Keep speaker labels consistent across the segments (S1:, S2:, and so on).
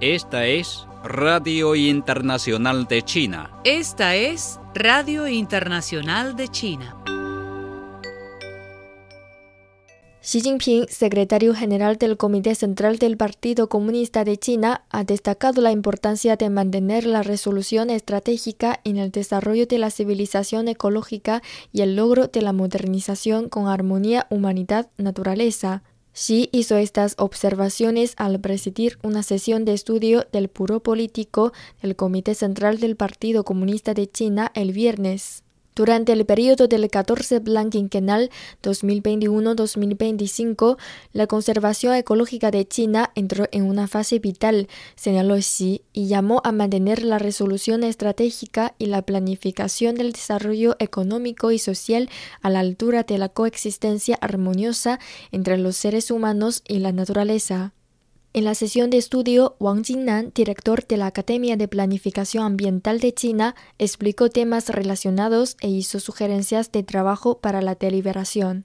S1: Esta es Radio Internacional de China.
S2: Esta es Radio Internacional de China.
S3: Xi Jinping, secretario general del Comité Central del Partido Comunista de China, ha destacado la importancia de mantener la resolución estratégica en el desarrollo de la civilización ecológica y el logro de la modernización con armonía humanidad-naturaleza. Xi hizo estas observaciones al presidir una sesión de estudio del Puro Político del Comité Central del Partido Comunista de China el viernes. Durante el periodo del 14 Plan Quinquenal 2021-2025, la conservación ecológica de China entró en una fase vital, señaló Xi, y llamó a mantener la resolución estratégica y la planificación del desarrollo económico y social a la altura de la coexistencia armoniosa entre los seres humanos y la naturaleza. En la sesión de estudio, Wang Jingnan, director de la Academia de Planificación Ambiental de China, explicó temas relacionados e hizo sugerencias de trabajo para la deliberación.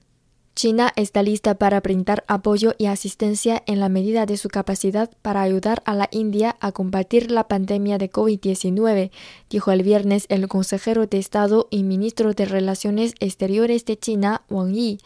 S3: China está lista para brindar apoyo y asistencia en la medida de su capacidad para ayudar a la India a combatir la pandemia de COVID-19, dijo el viernes el consejero de Estado y ministro de Relaciones Exteriores de China, Wang Yi.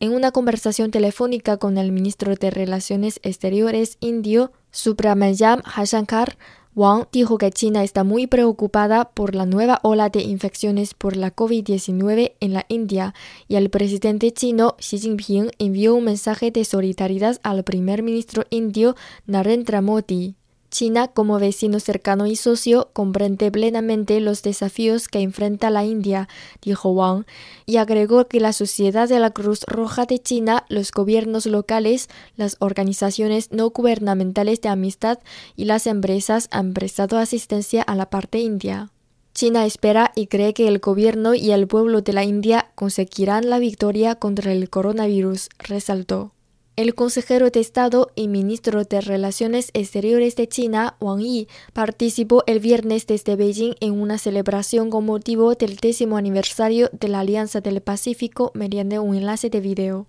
S3: En una conversación telefónica con el ministro de Relaciones Exteriores indio, Subrahmanyam Hashankar, Wang dijo que China está muy preocupada por la nueva ola de infecciones por la COVID-19 en la India y el presidente chino Xi Jinping envió un mensaje de solidaridad al primer ministro indio Narendra Modi. China, como vecino cercano y socio, comprende plenamente los desafíos que enfrenta la India, dijo Wang, y agregó que la Sociedad de la Cruz Roja de China, los gobiernos locales, las organizaciones no gubernamentales de amistad y las empresas han prestado asistencia a la parte india. China espera y cree que el gobierno y el pueblo de la India conseguirán la victoria contra el coronavirus, resaltó. El consejero de Estado y ministro de Relaciones Exteriores de China, Wang Yi, participó el viernes desde Beijing en una celebración con motivo del décimo aniversario de la Alianza del Pacífico mediante un enlace de video.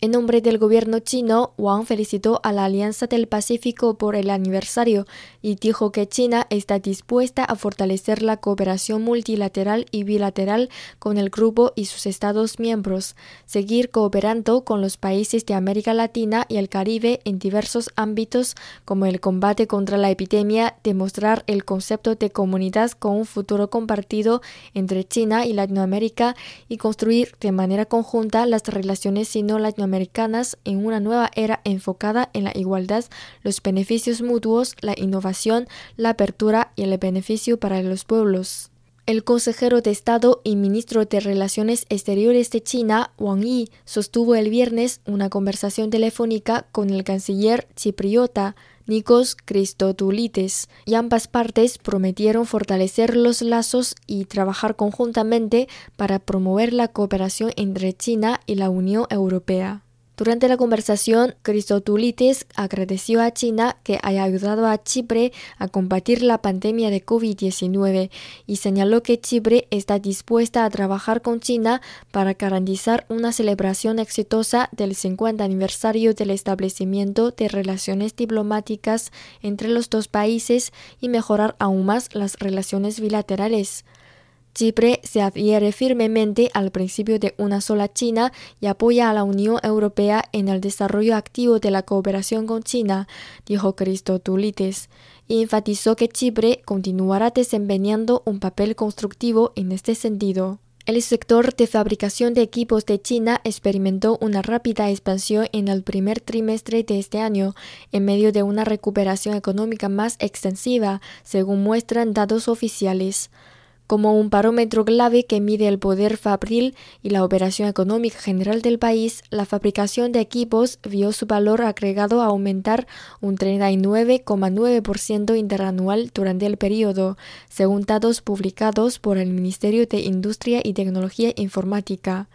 S3: En nombre del gobierno chino, Wang felicitó a la Alianza del Pacífico por el aniversario y dijo que China está dispuesta a fortalecer la cooperación multilateral y bilateral con el grupo y sus Estados miembros, seguir cooperando con los países de América Latina y el Caribe en diversos ámbitos como el combate contra la epidemia, demostrar el concepto de comunidad con un futuro compartido entre China y Latinoamérica y construir de manera conjunta las relaciones sino-latinoamericanas americanas en una nueva era enfocada en la igualdad, los beneficios mutuos, la innovación, la apertura y el beneficio para los pueblos. El consejero de Estado y ministro de Relaciones Exteriores de China, Wang Yi, sostuvo el viernes una conversación telefónica con el canciller chipriota Nikos Christodoulides, y ambas partes prometieron fortalecer los lazos y trabajar conjuntamente para promover la cooperación entre China y la Unión Europea. Durante la conversación, Christodoulides agradeció a China que haya ayudado a Chipre a combatir la pandemia de COVID-19 y señaló que Chipre está dispuesta a trabajar con China para garantizar una celebración exitosa del 50 aniversario del establecimiento de relaciones diplomáticas entre los dos países y mejorar aún más las relaciones bilaterales. Chipre se adhiere firmemente al principio de una sola China y apoya a la Unión Europea en el desarrollo activo de la cooperación con China, dijo Christodoulides, y enfatizó que Chipre continuará desempeñando un papel constructivo en este sentido. El sector de fabricación de equipos de China experimentó una rápida expansión en el primer trimestre de este año, en medio de una recuperación económica más extensiva, según muestran datos oficiales como un parámetro clave que mide el poder fabril y la operación económica general del país, la fabricación de equipos vio su valor agregado aumentar un 39,9% interanual durante el periodo, según datos publicados por el Ministerio de Industria y Tecnología Informática.